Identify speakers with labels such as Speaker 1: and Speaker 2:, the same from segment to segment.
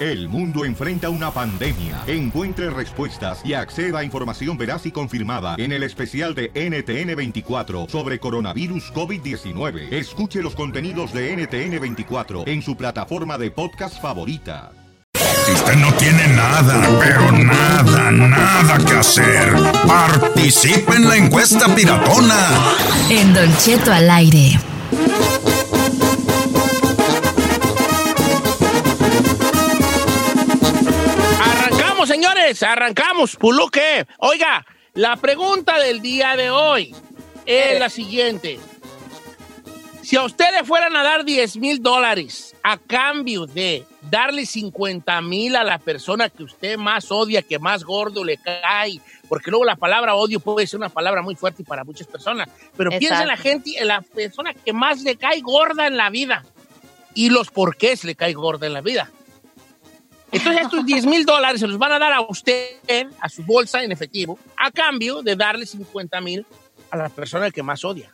Speaker 1: El mundo enfrenta una pandemia. Encuentre respuestas y acceda a información veraz y confirmada en el especial de NTN24 sobre coronavirus COVID-19. Escuche los contenidos de NTN24 en su plataforma de podcast favorita.
Speaker 2: Si usted no tiene nada, pero nada, nada que hacer, participe en la encuesta piratona.
Speaker 3: En Don Cheto al aire.
Speaker 4: Señores, arrancamos. Puluque. Oiga, la pregunta del día de hoy es la siguiente. Si a usted le fueran a dar 10 mil dólares a cambio de darle 50 mil a la persona que usted más odia, que más gordo le cae, porque luego la palabra odio puede ser una palabra muy fuerte para muchas personas, pero piensa en la gente, en la persona que más le cae gorda en la vida y los porqués le cae gorda en la vida. Entonces estos 10 mil dólares se los van a dar a usted, a su bolsa en efectivo, a cambio de darle 50 mil a la persona que más odia.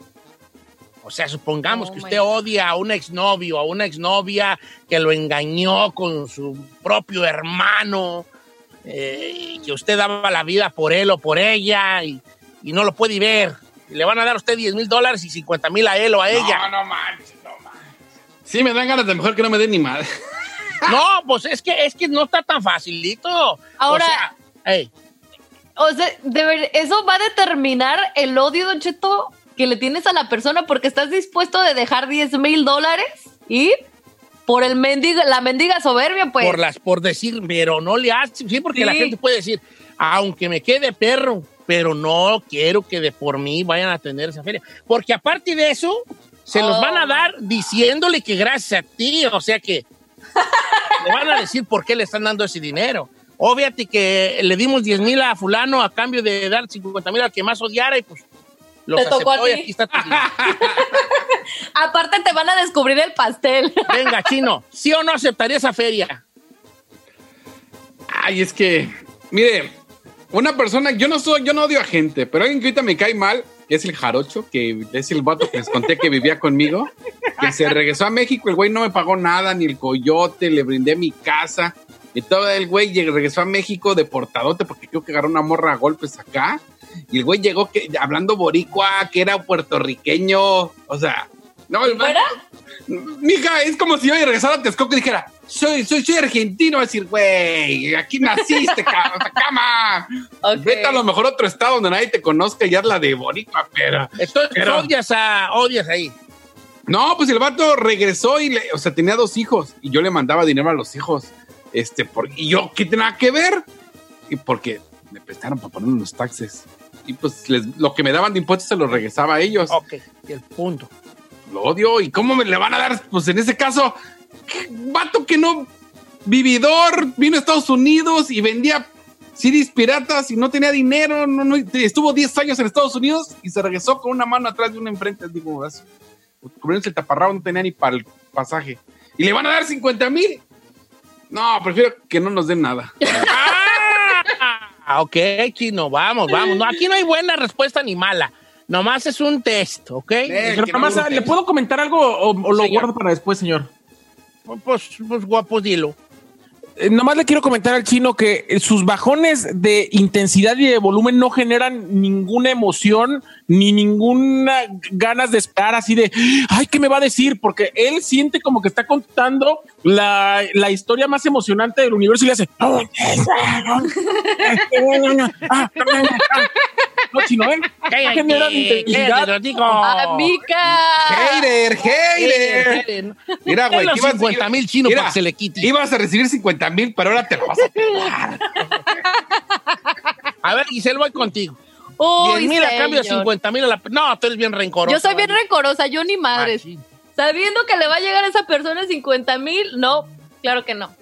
Speaker 4: O sea, supongamos
Speaker 5: Oh,
Speaker 4: que usted odia a un exnovio, a una exnovia que lo engañó con su propio hermano, eh, y que usted daba la vida por él o por ella y, y no lo puede ver. Y le van a dar a usted 10 mil dólares y 50 mil a él o a ella.
Speaker 5: No, no manches, no manches. Sí, me dan ganas de mejor que no me den ni madre.
Speaker 4: No, pues es que, es que no está tan facilito.
Speaker 6: Ahora-
Speaker 4: O sea, ey,
Speaker 6: O sea, de ver, eso va a determinar el odio, Don Cheto, que le tienes a la persona porque estás dispuesto de dejar 10 mil dólares y por el mendigo, la mendiga soberbia, pues.
Speaker 4: por las por decir, pero no le hace, sí, porque
Speaker 6: Sí.
Speaker 4: la gente puede decir, aunque me quede perro, pero no quiero que de por mí vayan a tener esa feria. Porque aparte de eso, se los
Speaker 6: Oh.
Speaker 4: van a dar diciéndole que gracias a ti, o sea que le van a decir por qué le están dando ese dinero. Obviamente que le dimos 10 mil a fulano a cambio de dar 50 mil al que más odiara y pues los
Speaker 6: Te tocó a
Speaker 4: aceptó y
Speaker 6: ti.
Speaker 4: aquí está tu.
Speaker 6: Aparte te van a descubrir el pastel.
Speaker 4: Venga, chino, ¿sí o no aceptaría esa feria?
Speaker 5: Ay, es que, mire, una persona, yo no soy, yo no odio a gente, pero alguien que ahorita me cae mal, que es el jarocho, que es el vato que les conté que vivía conmigo, que se regresó a México, el güey no me pagó nada, ni el coyote, le brindé mi casa, y todo el güey regresó a México deportadote, porque creo que agarró una morra a golpes acá, y el güey llegó que, hablando boricua, que era puertorriqueño, o sea, no, el
Speaker 6: ¿Fuera?
Speaker 5: Mija, es como si yo regresara a Texcoco y dijera, soy, soy, soy argentino, a decir, güey, aquí naciste, cama. Vete a lo mejor a otro estado donde nadie te conozca y hazla de boricua, pero...
Speaker 4: Entonces,
Speaker 5: Pero-
Speaker 4: odias, a, odias ahí.
Speaker 5: No, pues el vato regresó y, le, o sea, tenía dos hijos y yo le mandaba dinero a los hijos. Este, por, y yo, ¿qué tenía que ver? Y porque me prestaron para poner los taxes. Y pues les- lo que me daban de impuestos se lo regresaba a ellos.
Speaker 4: Ok, el punto.
Speaker 5: Lo odio. ¿Y cómo me le van a dar? Pues en ese caso, ¿qué vato que no vividor, vino a Estados Unidos y vendía CDs piratas y no tenía dinero, no, no, estuvo 10 años en Estados Unidos y se regresó con una mano atrás de una enfrente, digo, cubriéndose el taparrabo, no tenía ni para el pasaje. Y le van a dar 50 mil. No, prefiero que no nos den nada.
Speaker 4: Ah, ok, chino, vamos, vamos. No, aquí no hay buena respuesta ni mala. Nomás es un test, ¿ok?
Speaker 5: Eh,
Speaker 7: Pero
Speaker 5: que
Speaker 7: nada más,
Speaker 5: no me
Speaker 7: ¿le puedo comentar algo o, o lo
Speaker 4: Señor.
Speaker 7: guardo para después, señor?
Speaker 4: Pues, pues guapo, dilo.
Speaker 7: eh, nomás le quiero comentar al chino que eh, sus bajones de intensidad y de volumen no generan ninguna emoción ni ninguna ganas de esperar así de, ay, ¿qué me va a decir? Porque él siente como que está contando la, la historia más emocionante del universo y le hace, "Oh, ah, no, chino, ¿eh? Generan intensidad.
Speaker 6: Amiga.
Speaker 5: Hater, hater. Mira, güey, ibas-
Speaker 4: 50 mil chinos para que se le quite.
Speaker 5: Ibas a recibir 50 mil, pero ahora te lo vas a pegar.
Speaker 4: A ver, Giselle, voy contigo.
Speaker 6: Uy,
Speaker 4: 10 mil a cambio de
Speaker 6: señor.
Speaker 4: 50 mil a la... No, tú eres bien rencoroso.
Speaker 6: Yo soy bien rencorosa, yo ni madres.
Speaker 4: Machín.
Speaker 6: Sabiendo que le va a llegar a esa persona 50 mil, no, claro que no.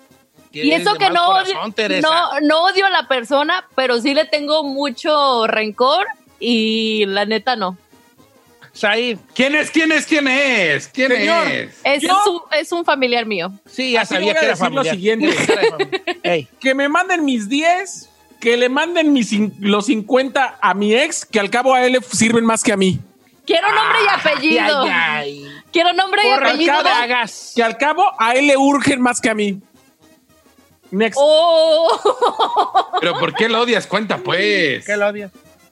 Speaker 6: Y eso que no
Speaker 4: corazón,
Speaker 6: odio, no, no odio a la persona, pero sí le tengo mucho rencor y la neta no.
Speaker 4: Said,
Speaker 5: ¿Quién es? ¿Quién es? ¿Quién es? ¿Quién
Speaker 7: Señor.
Speaker 5: es?
Speaker 6: Es,
Speaker 7: Yo-
Speaker 6: un, es un familiar mío.
Speaker 4: sí, ya
Speaker 7: Así
Speaker 4: sabía
Speaker 7: voy a
Speaker 4: que era
Speaker 7: decir lo
Speaker 4: familiar.
Speaker 7: siguiente. Que me manden mis 10, que le manden mis los 50 a mi ex, que al cabo a él le sirven más que a mí.
Speaker 6: Quiero nombre y apellido.
Speaker 4: ay, ay.
Speaker 6: Quiero nombre y apellido.
Speaker 7: Que al cabo a él le urgen más que a mí. Next.
Speaker 6: Oh.
Speaker 5: Pero ¿por qué lo odias? Cuenta, pues.
Speaker 4: ¿Qué lo odias?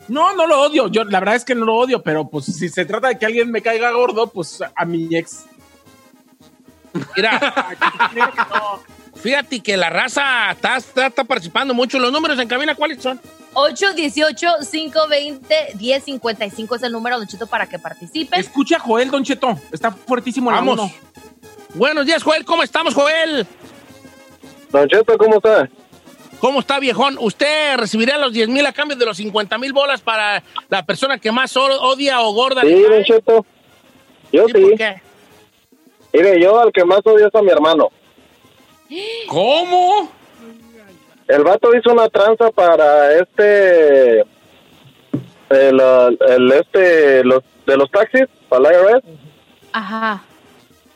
Speaker 7: No, no lo odio. Yo la verdad es que no lo odio, pero pues si se trata de que alguien me caiga gordo, pues a mi ex.
Speaker 4: Mira, fíjate que la raza está, está, está participando mucho. Los números en cabina, ¿cuáles son?
Speaker 6: 818-520-1055 es el número, Don Chito, para que participen.
Speaker 7: Escucha a Joel Don Cheto. Está fuertísimo en la
Speaker 4: Vamos.
Speaker 7: uno.
Speaker 4: Buenos días, Joel. ¿Cómo estamos, Joel?
Speaker 8: Don Cheto, ¿cómo está?
Speaker 4: ¿Cómo está, viejón? ¿Usted recibiría los 10 mil a cambio de los 50 mil bolas para la persona que más odia o gorda?
Speaker 8: Sí,
Speaker 4: le?
Speaker 8: Don Cheto. Yo
Speaker 4: ¿Sí,
Speaker 8: sí.
Speaker 4: por qué?
Speaker 8: Mire, yo al que más odio es a mi hermano.
Speaker 5: ¿Cómo?
Speaker 8: El vato hizo una tranza para este... El, el este... Los, de los taxis, para el IRS.
Speaker 6: Ajá.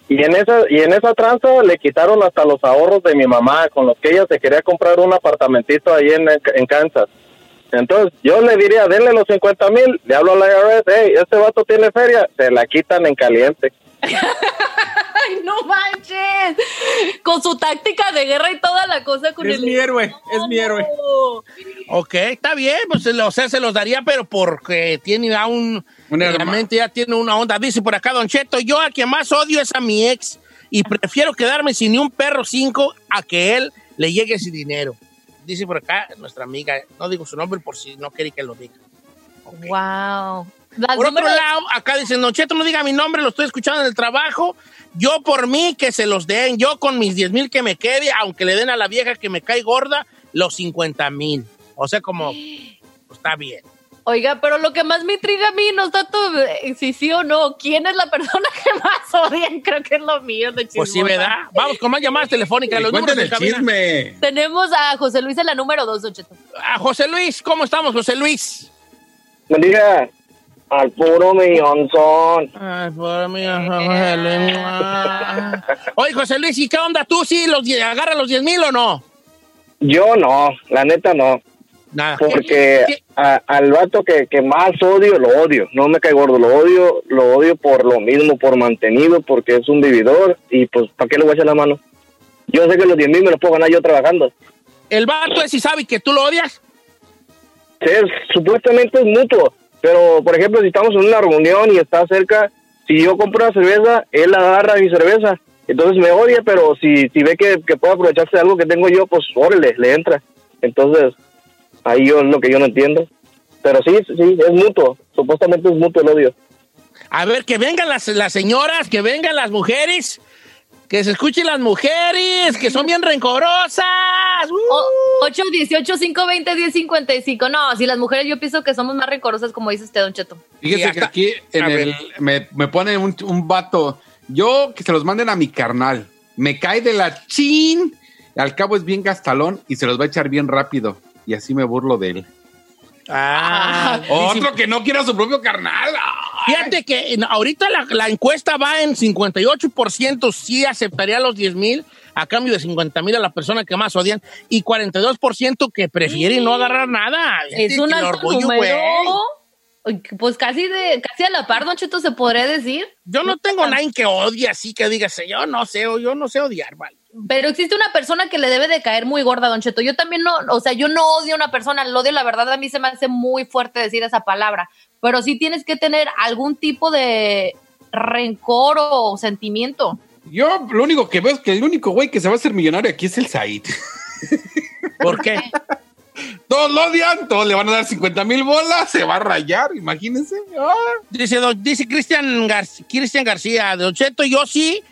Speaker 8: Y en esa y en esa tranza le quitaron hasta los ahorros de mi mamá, con los que ella se quería comprar un apartamentito ahí en, en Kansas. Entonces, yo le diría, denle los 50 mil, le hablo al IRS, hey, este vato tiene feria, se la quitan en caliente.
Speaker 6: ¡Ay, no manches! Con su táctica de guerra y toda la cosa con
Speaker 7: Es
Speaker 6: el...
Speaker 7: mi héroe, es mi héroe.
Speaker 4: Ok, está bien, pues o sea, se los daría, pero porque tiene a un... Realmente ya tiene una onda. Dice por acá, Don Cheto, yo a quien más odio es a mi ex y prefiero quedarme sin ni un perro cinco a que él le llegue ese dinero. Dice por acá nuestra amiga, no digo su nombre por si no quiere que lo diga.
Speaker 6: Wow. Las
Speaker 4: Por otro
Speaker 6: números-
Speaker 4: lado, acá dicen, Don Cheto, no diga mi nombre, lo estoy escuchando en el trabajo. Yo por mí que se los den, yo con mis 10 mil que me quede, aunque le den a la vieja que me cae gorda, los 50 mil. O sea, como, pues, está bien.
Speaker 6: Oiga, pero lo que más me intriga a mí no es tanto eh, si sí o no. ¿Quién es la persona que más odian? Creo que es lo mío de
Speaker 4: Pues sí,
Speaker 6: chismosa.
Speaker 4: ¿verdad? Vamos con más llamadas telefónicas. Los números
Speaker 5: el chisme.
Speaker 6: Tenemos a José Luis en la número 2, Don Cheto.
Speaker 4: A José Luis, ¿cómo estamos, José Luis?
Speaker 8: Bendiga al puro millonzón.
Speaker 4: Mí, José Luis. Oye, José Luis, ¿y qué onda tú? ¿Sí los, agarra los 10 mil o no?
Speaker 8: Yo no, la neta no.
Speaker 4: Nada.
Speaker 8: Porque
Speaker 4: ¿Qué-
Speaker 8: a- al vato que, que más odio, lo odio. No me cae gordo, lo odio, lo odio por lo mismo, por mantenido, porque es un vividor. Y pues, ¿para qué le voy a echar la mano? Yo sé que los 10 mil me los puedo ganar yo trabajando.
Speaker 4: ¿El vato es y sabe que tú lo odias?
Speaker 8: Es, supuestamente es mutuo, pero por ejemplo, si estamos en una reunión y está cerca, si yo compro una cerveza, él agarra mi cerveza. Entonces me odia, pero si, si ve que, que puede aprovecharse de algo que tengo yo, pues órale, le entra. Entonces, ahí yo es lo que yo no entiendo. Pero sí, sí, es mutuo. Supuestamente es mutuo el odio.
Speaker 4: A ver, que vengan las, las señoras, que vengan las mujeres, que se escuchen las mujeres, que son bien rencorosas. ¡Uh!
Speaker 6: O- 818-520-1055. No, si las mujeres yo pienso que somos más rencorosas, como dice usted, Don Cheto.
Speaker 5: Fíjese que aquí en el, me, me pone un, un vato. Yo que se los manden a mi carnal. Me cae de la chin. Al cabo es bien gastalón y se los va a echar bien rápido. Y así me burlo de él.
Speaker 4: Ah,
Speaker 5: Otro que no quiera su propio carnal. Ay.
Speaker 4: Fíjate que en- ahorita la, la encuesta va en 58% sí aceptaría los 10 mil a cambio de 50 mil a la persona que más odian y 42% que prefieren no agarrar nada.
Speaker 6: Es
Speaker 4: Este,
Speaker 6: un
Speaker 4: el
Speaker 6: alto
Speaker 4: orgullo,
Speaker 6: número. Pues casi de casi a la par, Don Cheto, se podría decir.
Speaker 4: Yo no tengo nadie que odie así que digas, yo no sé, o yo no sé odiar, vale.
Speaker 6: Pero existe una persona que le debe de caer muy gorda, Don Cheto. Yo también no, o sea, yo no odio a una persona, el odio, la verdad, a mí se me hace muy fuerte decir esa palabra. Pero sí tienes que tener algún tipo de rencor o sentimiento.
Speaker 5: Yo lo único que veo es que el único güey que se va a hacer millonario aquí es el Said.
Speaker 4: ¿Por qué?
Speaker 5: Todos lo odian, todos le van a dar 50 mil bolas, se va a rayar, imagínense. Ah.
Speaker 4: Dice, dice Cristian Gar- Cristian García, Don Cheto, yo sí,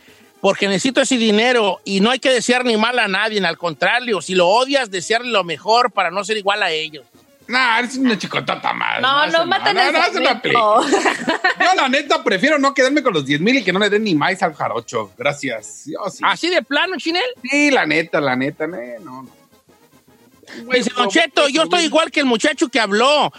Speaker 4: porque necesito ese dinero y no hay que desear ni mal a nadie, al contrario, si lo odias, desearle lo mejor para no ser igual a ellos.
Speaker 5: Nah, eres una chicotata más.
Speaker 6: No, no maten
Speaker 5: nada,
Speaker 6: el
Speaker 5: no una
Speaker 6: segmento.
Speaker 5: Yo, la neta, prefiero no quedarme con los 10 mil y que no le den ni más al jarocho. Gracias. Yo sí.
Speaker 4: ¿Así de plano, Chinel?
Speaker 5: Sí, la neta, la neta, no, no. no.
Speaker 4: Dice, Don Cheto, yo estoy igual que el muchacho que habló.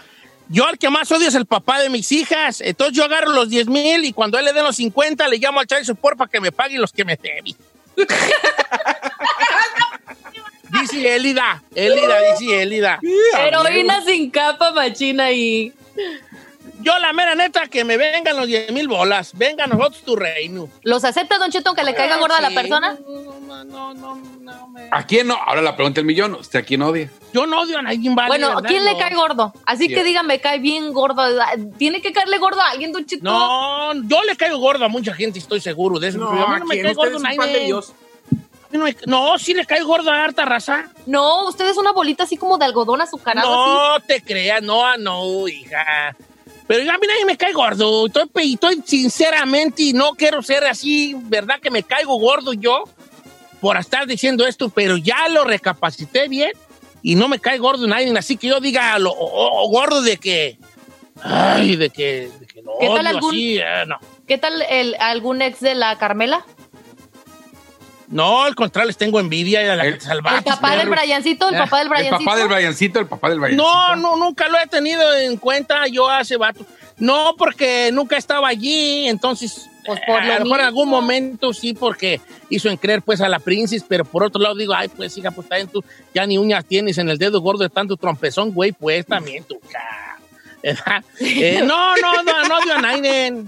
Speaker 4: Yo al que más odio es el papá de mis hijas. Entonces yo agarro los 10 mil y cuando él le den los 50 le llamo al child support para que me pague los que me debe. dice Elida, Elida, dice Elida.
Speaker 6: Heroína sin capa, machina y.
Speaker 4: Yo la mera neta que me vengan los 10 mil bolas. Venga a nosotros tu reino.
Speaker 6: ¿Los acepta, Don Cheto, aunque le caiga gorda a la
Speaker 4: Sí.
Speaker 6: persona?
Speaker 4: No, no, no, no, me-
Speaker 5: ¿A quién no? Ahora la pregunta del millón. ¿Usted a quién odia?
Speaker 4: Yo no odio a nadie, vale,
Speaker 6: bueno, ¿a quién le
Speaker 4: No.
Speaker 6: cae gordo? Así
Speaker 5: Sí.
Speaker 6: que diga, me cae bien gordo. Tiene que caerle gordo a alguien, Don Cheto.
Speaker 4: No, yo le caigo gordo a mucha gente, estoy seguro de eso. pero a mí no me cae gordo nadie. A mí No, me- no, sí le cae gordo a harta raza.
Speaker 6: No, usted es una bolita así como de algodón azucarado. así.
Speaker 4: No te creas, no, ah, no, hija. Pero a mí nadie me cae gordo. Estoy, estoy sinceramente y no quiero ser así, ¿verdad? Que me caigo gordo yo por estar diciendo esto, pero ya lo recapacité bien y no me cae gordo nadie. Así que yo diga lo o- o gordo de que. Ay, de que. De que lo
Speaker 6: ¿Qué tal
Speaker 4: odio
Speaker 6: algún-
Speaker 4: así, eh, no.
Speaker 6: ¿Qué tal el, algún ex de la Carmela?
Speaker 4: No, al contrario, les tengo envidia de la que te
Speaker 6: El papá del. Briancito, el papá del
Speaker 5: El
Speaker 6: Briancito.
Speaker 5: papá del Briancito, el papá del Briancito.
Speaker 4: No, no, nunca lo he tenido en cuenta yo hace vato. No, porque nunca estaba allí, entonces
Speaker 6: Pues por
Speaker 4: eh,
Speaker 6: lo
Speaker 4: a lo mejor en algún momento sí, porque hizo en creer pues a la princesa, pero por otro lado digo, ay, pues hija, pues también tú ya ni uñas tienes en el dedo gordo de tanto trompezón, güey, pues también tú, ¿verdad? Eh, no, no, no, no odio a nadie.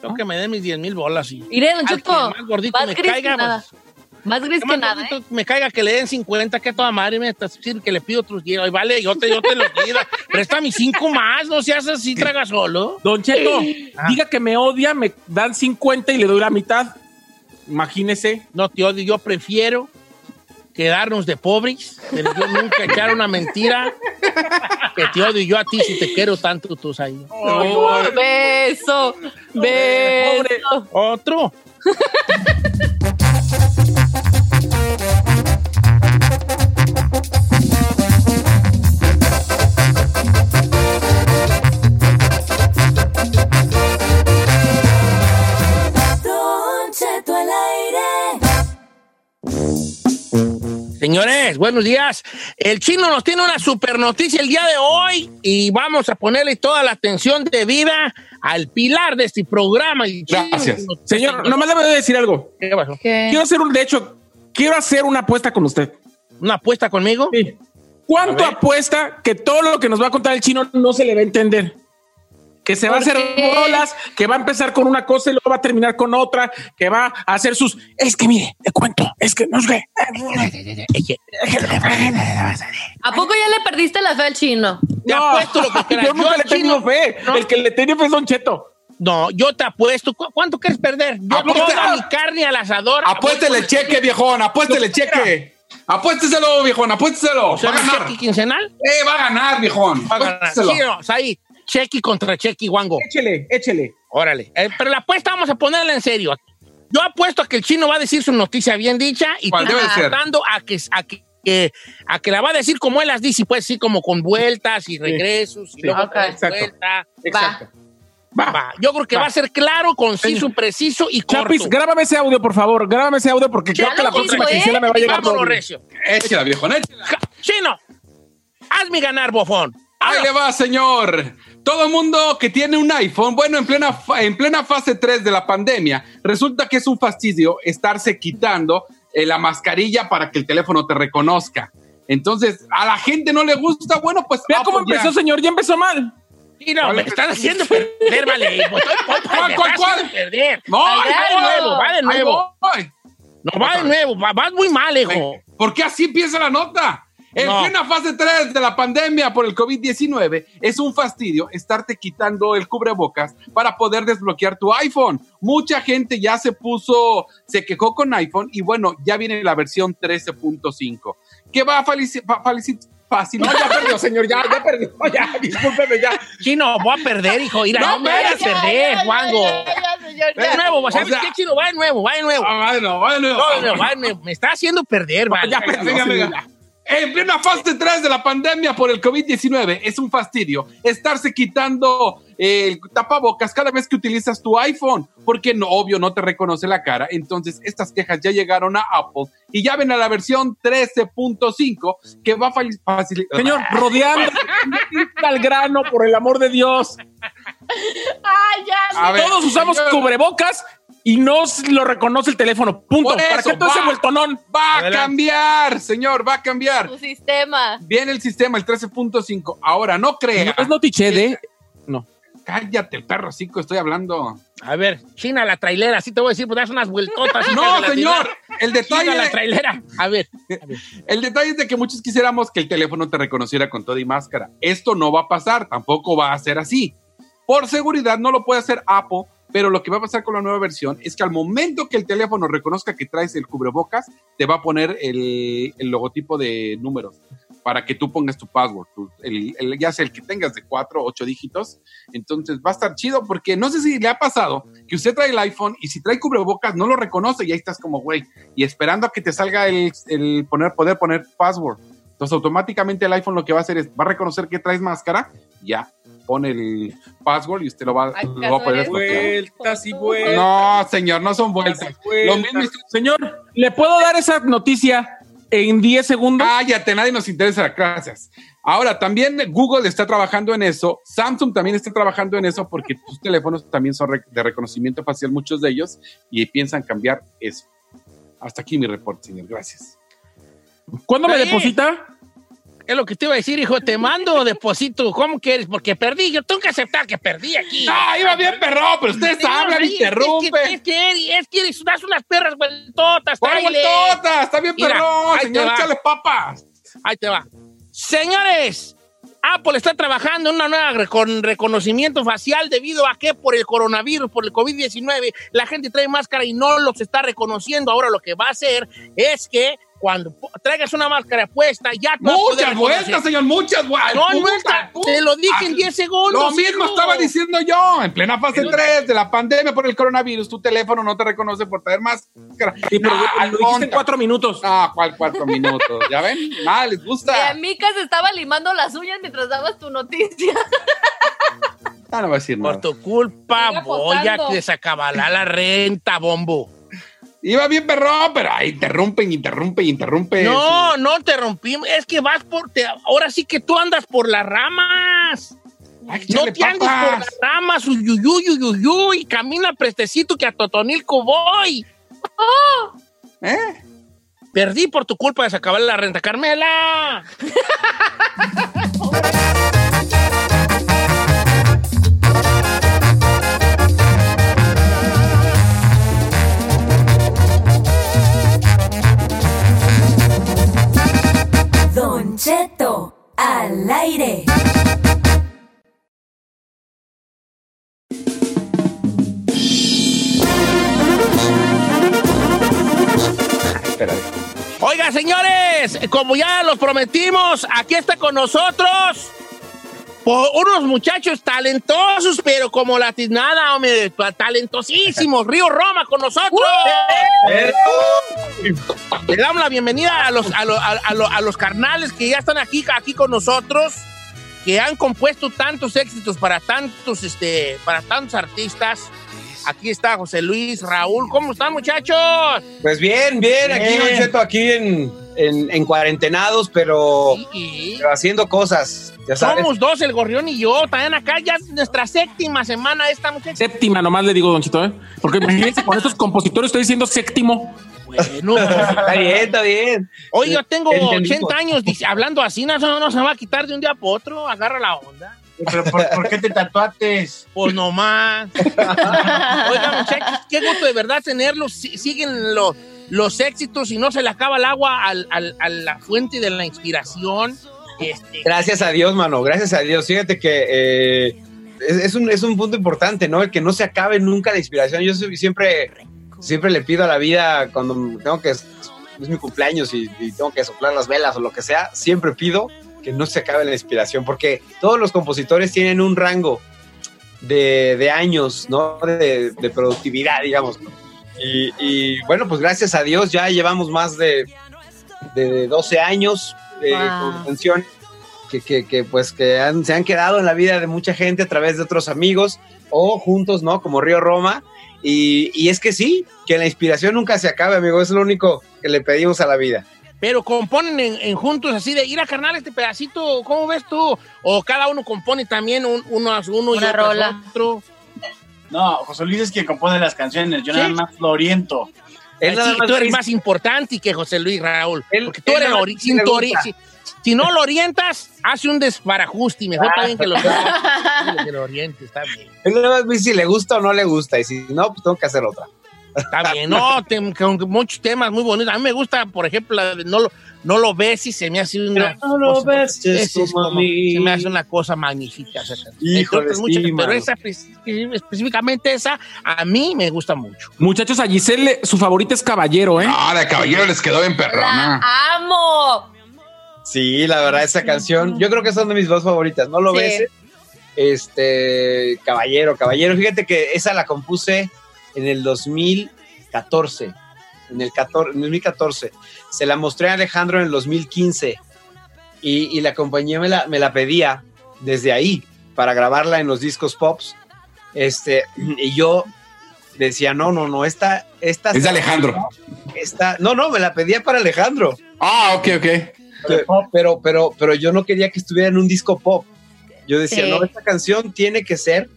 Speaker 4: Tengo que me den mis 10 mil bolas y
Speaker 6: Iré, Don Cheto,
Speaker 4: más gordito
Speaker 6: más
Speaker 4: me
Speaker 6: gris
Speaker 4: caiga,
Speaker 6: que nada.
Speaker 4: pues,
Speaker 6: Más gris
Speaker 4: que
Speaker 6: nada,
Speaker 4: gordito
Speaker 6: ¿eh?
Speaker 4: me caiga que le den 50, que toda madre me está decir que le pido otros 10. Ay, vale, yo te, yo te lo pido. Presta mis 5 más, no seas así, traga solo.
Speaker 7: Don Cheto,
Speaker 4: Ah.
Speaker 7: diga que me odia, me dan 50 y le doy la mitad. Imagínese.
Speaker 4: No te odio, yo prefiero quedarnos de pobres, pero yo nunca echar una mentira que te odio yo a ti si te quiero tanto tú ahí.
Speaker 6: Beso, beso.
Speaker 4: Otro. Señores, buenos días. El chino nos tiene una super noticia el día de hoy y vamos a ponerle toda la atención debida al pilar de este programa. El
Speaker 5: Gracias.
Speaker 7: Señor, nomás le voy a decir algo.
Speaker 4: ¿Qué pasó?
Speaker 7: Quiero hacer un, de hecho, quiero hacer una apuesta con usted.
Speaker 4: ¿Una apuesta conmigo?
Speaker 7: Sí. ¿Cuánto apuesta que todo lo que nos va a contar el chino no se le va a entender? Que se va a
Speaker 6: ¿Por
Speaker 7: hacer
Speaker 6: qué?
Speaker 7: bolas, que va a empezar con una cosa y luego va a terminar con otra, que va a hacer sus. Es que mire, te cuento, es que no sé.
Speaker 6: ¿A poco ya le perdiste la fe al chino?
Speaker 4: Te apuesto lo que.
Speaker 7: Yo nunca le
Speaker 4: chino-
Speaker 7: fe.
Speaker 4: No.
Speaker 7: El que le tenía fe es Don Cheto.
Speaker 4: No, yo te apuesto. ¿Cu- ¿Cuánto quieres perder? Yo
Speaker 5: Apuesta-
Speaker 4: toda mi carne al asador.
Speaker 5: Apuéstele cheque, viejón, apuéstele cheque. Apuésteselo, viejón, apuésteselo.
Speaker 4: O sea,
Speaker 5: va a
Speaker 4: ¿un
Speaker 5: ganar.
Speaker 4: quincenal?
Speaker 5: Eh, va a ganar, viejón.
Speaker 4: Va a ganar. Sí, no, ahí. Chequi contra Chequi, Wango.
Speaker 7: Échele, échele.
Speaker 4: Órale. Eh, pero la apuesta vamos a ponerla en serio. Yo apuesto a que el chino va a decir su noticia bien dicha y a que, a que, que- a que la va a decir como él las dice, pues sí, como con vueltas y regresos y luego
Speaker 6: Ok.
Speaker 4: otra vez
Speaker 7: Exacto.
Speaker 4: vuelta.
Speaker 7: Exacto.
Speaker 4: Va, va. Yo creo que va. a ser claro, conciso, preciso y corto.
Speaker 7: Chapis, grábame ese audio, por favor. Grábame ese audio porque creo que la próxima
Speaker 6: dijo, ¿eh?
Speaker 7: quincena me va a llegar
Speaker 4: Vámonos,
Speaker 7: doble.
Speaker 4: recio.
Speaker 5: Échela, viejón, échela.
Speaker 4: Chino, hazme ganar, bofón.
Speaker 5: Ahí le va, señor. Todo mundo que tiene un iPhone, bueno, en plena, fa- en plena fase 3 de la pandemia, resulta que es un fastidio estarse quitando eh, la mascarilla para que el teléfono te reconozca. Entonces, a la gente no le gusta, bueno, pues...
Speaker 7: Vea cómo empezó, señor. Ya empezó mal.
Speaker 4: Y no, me están haciendo perder, vale. Pues, estoy-
Speaker 5: ¿Cuál, cuál,
Speaker 4: estás
Speaker 5: cuál?
Speaker 4: perder.
Speaker 5: No,
Speaker 4: va de nuevo, va de nuevo. No, va de nuevo, va- vas muy mal, hijo.
Speaker 5: ¿Por qué así empieza la nota? En
Speaker 4: No.
Speaker 5: plena fase 3 de la pandemia por el COVID-19, es un fastidio estarte quitando el cubrebocas para poder desbloquear tu iPhone. Mucha gente ya se puso, se quejó con iPhone y bueno, ya viene la versión 13.5, que va a facilitar.
Speaker 7: No, ya perdió, señor, ya, ya perdió. Ya, discúlpeme, ya.
Speaker 4: Chino, voy a perder, hijo. Mira, no,
Speaker 5: No,
Speaker 4: me vayas a
Speaker 5: ya,
Speaker 4: perder, Juango. Va de nuevo,
Speaker 5: O
Speaker 4: ¿sabes
Speaker 5: sea-
Speaker 4: qué, Chino? Va de nuevo, va de nuevo.
Speaker 5: Ah, va de nuevo, va de nuevo.
Speaker 4: No, de nuevo, va de nuevo. Me está haciendo perder, vale.
Speaker 5: Ya venga, venga. En plena fase 3 de la pandemia por el COVID-19 es un fastidio estarse quitando el tapabocas cada vez que utilizas tu iPhone, porque no, obvio no te reconoce la cara. Entonces, estas quejas ya llegaron a Apple y ya ven a la versión 13.5 que va a facilitar.
Speaker 7: Señor, rodeando al grano, por el amor de Dios.
Speaker 6: Ay, ya.
Speaker 5: A ver,
Speaker 7: Todos usamos
Speaker 5: señor.
Speaker 7: cubrebocas y no lo reconoce el teléfono. Punto.
Speaker 5: Por
Speaker 7: ¿Para
Speaker 5: eso,
Speaker 7: qué todo ese
Speaker 5: va.
Speaker 7: vueltonón?
Speaker 5: Va a
Speaker 4: Adelante.
Speaker 5: cambiar, señor, va a cambiar.
Speaker 6: Tu sistema.
Speaker 5: Viene el sistema, el 13.5. Ahora, no crea.
Speaker 7: No es notiche de. No.
Speaker 5: Cállate, el perro, sí, estoy hablando.
Speaker 4: A ver, China la trailera, así te voy a decir, pues das unas vueltotas.
Speaker 5: No, señor, el detalle
Speaker 4: China la trailera. A ver,
Speaker 5: El detalle es de que muchos quisiéramos que el teléfono te reconociera con todo y máscara. Esto no va a pasar, tampoco va a ser así. Por seguridad no lo puede hacer Apple, pero lo que va a pasar con la nueva versión es que al momento que el teléfono reconozca que traes el cubrebocas, te va a poner el, el logotipo de números para que tú pongas tu password, tu- el- el- ya sea el que tengas de cuatro o ocho dígitos. Entonces va a estar chido porque no sé si le ha pasado que usted trae el iPhone y si trae cubrebocas no lo reconoce y ahí estás como güey y esperando a que te salga el, el poner, poder poner password. Entonces automáticamente el iPhone lo que va a hacer es, va a reconocer que traes máscara, ya, pone el password y usted lo va, lo va a poder.
Speaker 7: Vueltas y vueltas.
Speaker 5: No, señor, no son vueltas. Lo mismo
Speaker 7: Señor, ¿le puedo dar esa noticia en 10 segundos?
Speaker 5: Cállate, nadie nos interesa, gracias. Ahora, también Google está trabajando en eso, Samsung también está trabajando en eso porque tus teléfonos también son de reconocimiento facial, muchos de ellos, y piensan cambiar eso. Hasta aquí mi reporte, señor, gracias.
Speaker 7: ¿Cuándo me deposita?
Speaker 4: Es lo que te iba a decir, hijo. Te mando deposito. ¿Cómo quieres? Porque perdí. Yo tengo que aceptar que perdí aquí.
Speaker 5: Ah, iba bien perro, pero ustedes
Speaker 4: Sí, no,
Speaker 5: hablan,
Speaker 4: sí,
Speaker 5: interrumpen.
Speaker 4: Es que, es que, es que eres- das unas perras vueltotas.
Speaker 5: ¿Cuál
Speaker 4: tráele.
Speaker 5: vueltota? Está bien
Speaker 4: Mira,
Speaker 5: perro, señor, échale papas.
Speaker 4: Ahí te va. Señores, Apple está trabajando en una nueva recon- reconocimiento facial debido a que por el coronavirus, por el COVID-19, la gente trae máscara y no los está reconociendo. Ahora lo que va a hacer es que cuando traigas una máscara puesta, ya te a
Speaker 5: Muchas vueltas, señor, muchas vueltas.
Speaker 4: No, está. Te lo dije en 10 segundos.
Speaker 5: Lo mismo
Speaker 4: hijo.
Speaker 5: estaba diciendo yo. En plena fase 3 de la pandemia por el coronavirus, tu teléfono no te reconoce por traer máscara.
Speaker 7: Sí, pero
Speaker 5: No,
Speaker 7: lo
Speaker 5: al
Speaker 7: dijiste en
Speaker 5: contra.
Speaker 7: cuatro minutos.
Speaker 5: No, ¿cuál cuatro minutos? ¿Ya ven? Nada, les gusta.
Speaker 6: Mica se estaba limando las uñas mientras dabas tu noticia.
Speaker 5: Ah, no voy a decir
Speaker 4: Por
Speaker 5: nada.
Speaker 4: tu culpa voy a desacabalar la renta, bombo.
Speaker 5: Iba bien perro, pero ahí interrumpen, interrumpen, interrumpen.
Speaker 4: No, no te rompimos. Es que vas por. te- ahora sí que tú andas por las ramas.
Speaker 5: Que
Speaker 4: No te andes por las ramas, uyuyuy, uyuyuy. Camina prestecito que a Totonilco voy.
Speaker 5: ¿Eh?
Speaker 4: Perdí por tu culpa de desacabar la renta, Carmela.
Speaker 3: Cheto, al aire.
Speaker 4: Oiga, señores, como ya los prometimos, aquí está con nosotros po- unos muchachos talentosos, pero como la tiznada, hombre, talentosísimos. Río Roma con nosotros. Le damos la bienvenida a los, a, lo- a- a lo- a los carnales que ya están aquí, aquí con nosotros, que han compuesto tantos éxitos para tantos, este, para tantos artistas. Aquí está José Luis, Raúl. ¿Cómo están, muchachos?
Speaker 9: Pues bien, bien, aquí
Speaker 4: Bien.
Speaker 9: Don Cheto, aquí en, en, en cuarentenados, pero, haciendo cosas, ya sabes.
Speaker 4: Somos dos, el gorrión y yo. También acá ya es nuestra séptima semana esta muchacha.
Speaker 7: Séptima, nomás le digo, Don Chito, ¿eh? Porque imagínense, con estos compositores estoy diciendo séptimo.
Speaker 4: Bueno,
Speaker 9: Está bien, está bien.
Speaker 4: hoy yo tengo
Speaker 9: Entendimos.
Speaker 4: 80 años dice- hablando así, no, no, no se va a quitar de un día para otro. Agarra la onda.
Speaker 10: ¿Pero por, por qué te tatuaste?
Speaker 4: Pues nomás. Oiga, muchachos, qué gusto de verdad tenerlos. Si- Siguen los, los éxitos y no se le acaba el agua al- al- a la fuente de la inspiración. Este,
Speaker 9: Gracias a Dios, mano, gracias a Dios. Fíjate que eh, es, es un, es un punto importante, ¿no? El que no se acabe nunca la inspiración. Yo soy- siempre, siempre le pido a la vida cuando tengo que, es mi cumpleaños y, y tengo que soplar las velas o lo que sea, siempre pido que no se acabe la inspiración, porque todos los compositores tienen un rango de, de años, ¿no? De, de productividad, digamos. Y, y, bueno, pues gracias a Dios ya llevamos más de, de 12 años eh,
Speaker 6: Wow.
Speaker 9: con canción que, que, que, pues que han- se han quedado en la vida de mucha gente a través de otros amigos o juntos, ¿no? Como Río Roma. Y, y es que sí, que la inspiración nunca se acabe, amigo. Es lo único que le pedimos a la vida.
Speaker 4: pero componen en, en juntos así de ir a carnal este pedacito, ¿cómo ves tú? O cada uno compone también un, uno a uno y
Speaker 6: Una
Speaker 4: otro a
Speaker 6: rola.
Speaker 4: otro.
Speaker 10: No, José Luis es quien compone las canciones. Yo
Speaker 4: ¿Sí?
Speaker 10: nada más lo oriento.
Speaker 9: Él
Speaker 4: sí,
Speaker 9: más
Speaker 4: tú eres
Speaker 9: dice-
Speaker 4: más importante que José Luis Raúl.
Speaker 9: Él-
Speaker 4: porque tú
Speaker 9: él
Speaker 4: eres sin tu ori-. Si, no lo orientas, hace un desbarajuste. Mejor está bien que lo, que lo oriente, está bien.
Speaker 9: Él nada más dice si le gusta o no le gusta. Y si no, pues tengo que hacer otra.
Speaker 4: Está bien, no, te- con muchos temas muy bonitos. A mí me gusta, por ejemplo, la de no lo, no lo ves y se me hace una
Speaker 9: no lo ves, es
Speaker 4: es
Speaker 9: como
Speaker 4: se me hace una cosa magnífica.
Speaker 9: Híjole,
Speaker 4: muchas,
Speaker 9: sí,
Speaker 4: pero esa espe- específicamente esa a mí me gusta mucho.
Speaker 7: Muchachos, a Giselle su favorita es Caballero, ¿eh?
Speaker 11: Ah, de caballero les quedó bien
Speaker 6: ¡La
Speaker 11: perrona.
Speaker 6: amo!
Speaker 9: Sí, la verdad, esa canción, yo creo que son de mis dos favoritas. No lo
Speaker 6: Sí.
Speaker 9: ves, este, Caballero, Caballero. Fíjate que esa la compuse en el 2014. En el 14, en 2014. Se la mostré a Alejandro en el 2015. Y, y la compañía me la, me la pedía desde ahí para grabarla en los discos pops. Este, y yo decía, no, no, no, esta, esta.
Speaker 11: Es de Alejandro.
Speaker 9: Esta, no, no, me la pedía para Alejandro.
Speaker 11: Ah, ok, ok.
Speaker 9: Que- pero, pero, pero yo no quería que estuviera en un disco pop. Yo decía,
Speaker 6: Sí.
Speaker 9: no, esta canción tiene que ser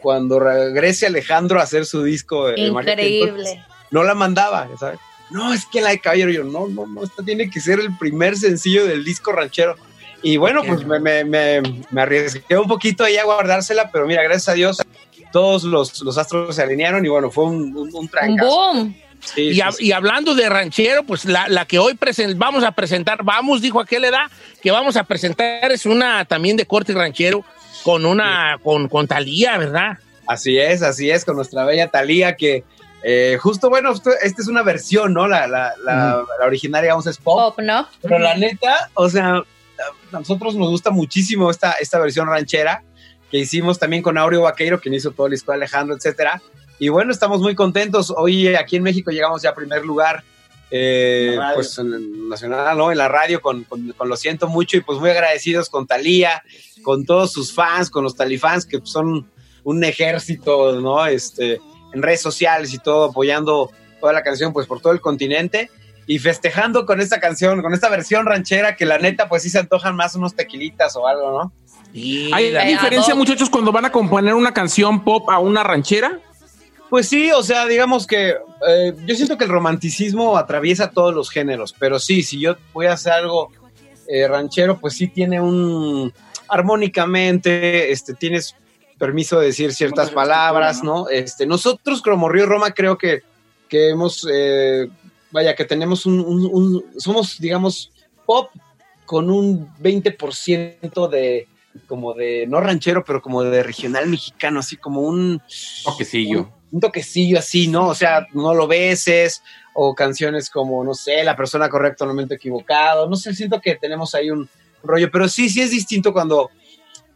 Speaker 9: cuando regrese Alejandro a hacer su disco. de. Entonces,
Speaker 6: Increíble.
Speaker 9: no la mandaba, ¿sabes? No, es que la de Caballero. Yo, no, no, no, esta tiene que ser el primer sencillo del disco ranchero. Y bueno, pues me, me, me, me arriesgué un poquito ahí a guardársela, pero mira, gracias a Dios, todos los, los astros se alinearon y bueno, fue un, un, un
Speaker 6: Un
Speaker 9: trancazo.
Speaker 6: boom.
Speaker 9: Sí,
Speaker 4: Y,
Speaker 9: sí,
Speaker 4: hab-
Speaker 9: sí.
Speaker 4: y hablando de ranchero, pues la, la que hoy vamos a presentar, vamos, dijo aquel edad, que vamos a presentar es una también de corte ranchero con una, con, con Talía, ¿verdad?
Speaker 9: Así es, así es, con nuestra bella Talía que eh, justo, bueno, esto- esta es una versión, ¿no? La, la, la, la originaria, digamos, es pop.
Speaker 6: Pop, ¿no?
Speaker 9: Pero la neta, o sea, a nosotros nos gusta muchísimo esta, esta versión ranchera que hicimos también con Aureo Vaqueiro, quien hizo todo el disco de Alejandro, etcétera. Y bueno, estamos muy contentos. Hoy aquí en México llegamos ya a primer lugar, eh, pues en nacional, ¿no? En la radio, con, con- con Lo Siento Mucho, y pues muy agradecidos con Talía, con todos sus fans, con los talifans, que son un ejército, ¿no? Este, en redes sociales y todo, apoyando toda la canción, pues por todo el continente y festejando con esta canción, con esta versión ranchera que la neta, pues sí se antojan más unos tequilitas o algo, ¿no?
Speaker 4: Sí,
Speaker 7: ¿Hay
Speaker 4: la-
Speaker 7: diferencia, muchachos, cuando van a componer una canción pop a una ranchera?
Speaker 9: Pues sí, o sea, digamos que eh, yo siento que el romanticismo atraviesa todos los géneros, pero sí, si yo voy a hacer algo eh, ranchero, pues sí tiene un armónicamente, este, tienes permiso de decir ciertas palabras, ¿no? Este, nosotros como Río Roma creo que, que hemos, eh, vaya, que tenemos un, un- un- somos, digamos, pop con un 20% de, como de, no ranchero, pero como de regional mexicano, así como un
Speaker 11: Toquecillo.
Speaker 9: Un toquecillo así, ¿no? O sea, no lo beses, o canciones como, no sé, la persona correcta en el momento equivocado, no sé, siento que tenemos ahí un rollo, pero sí, sí es distinto cuando,